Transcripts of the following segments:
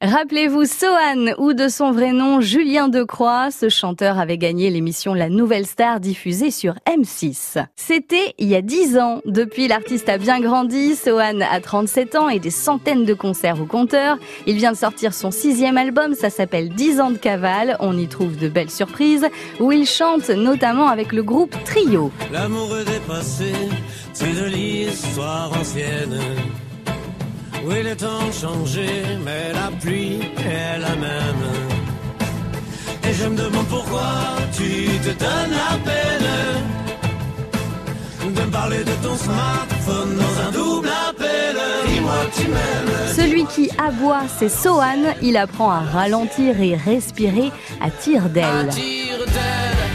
Rappelez-vous Sohan ou de son vrai nom Julien Decroix, ce chanteur avait gagné l'émission La Nouvelle Star diffusée sur M6. C'était il y a 10 ans. Depuis, l'artiste a bien grandi. Sohan a 37 ans et des centaines de concerts au compteur. Il vient de sortir son sixième album, ça s'appelle 10 ans de cavale. On y trouve de belles surprises où il chante notamment avec le groupe Trio. L'amour c'est de l'histoire ancienne. Oui, le temps changé, mais la pluie est la même. Et je me demande pourquoi tu te donnes la peine de me parler de ton smartphone dans un double appel. Dis-moi que tu m'aimes. Celui qui aboie, c'est Sohan. Il apprend à ralentir et respirer à tire d'aile. À tire d'aile,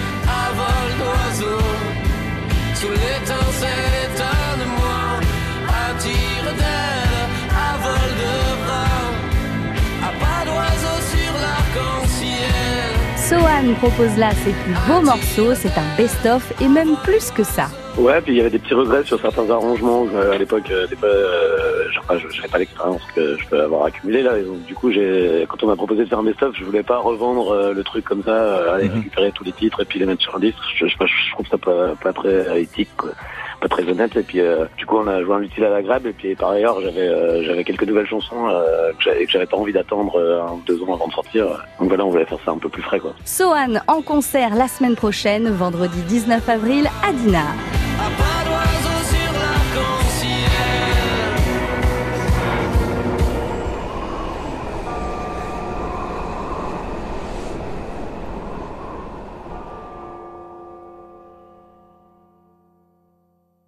Sohan propose là ses plus beaux morceaux. C'est un best-of et même plus que ça. Ouais, puis il y avait des petits regrets sur certains arrangements euh, à l'époque. Euh, euh, je n'avais pas l'expérience que je peux avoir accumulée là. Et donc, du coup, quand on m'a proposé de faire un best-of, je voulais pas revendre euh, le truc comme ça, aller récupérer tous les titres et puis les mettre sur un disque. Je, je, je trouve ça pas, pas très éthique, quoi. Pas très honnête. Et puis, euh, du coup, on a joué un utile à l'agréable. Et puis, par ailleurs, j'avais, euh, j'avais quelques nouvelles chansons euh, que j'avais, pas envie d'attendre euh, un deux ans avant de sortir. Donc voilà, on voulait faire ça un peu plus frais, quoi. Sohan en concert la semaine prochaine, vendredi 19 avril à Dinard.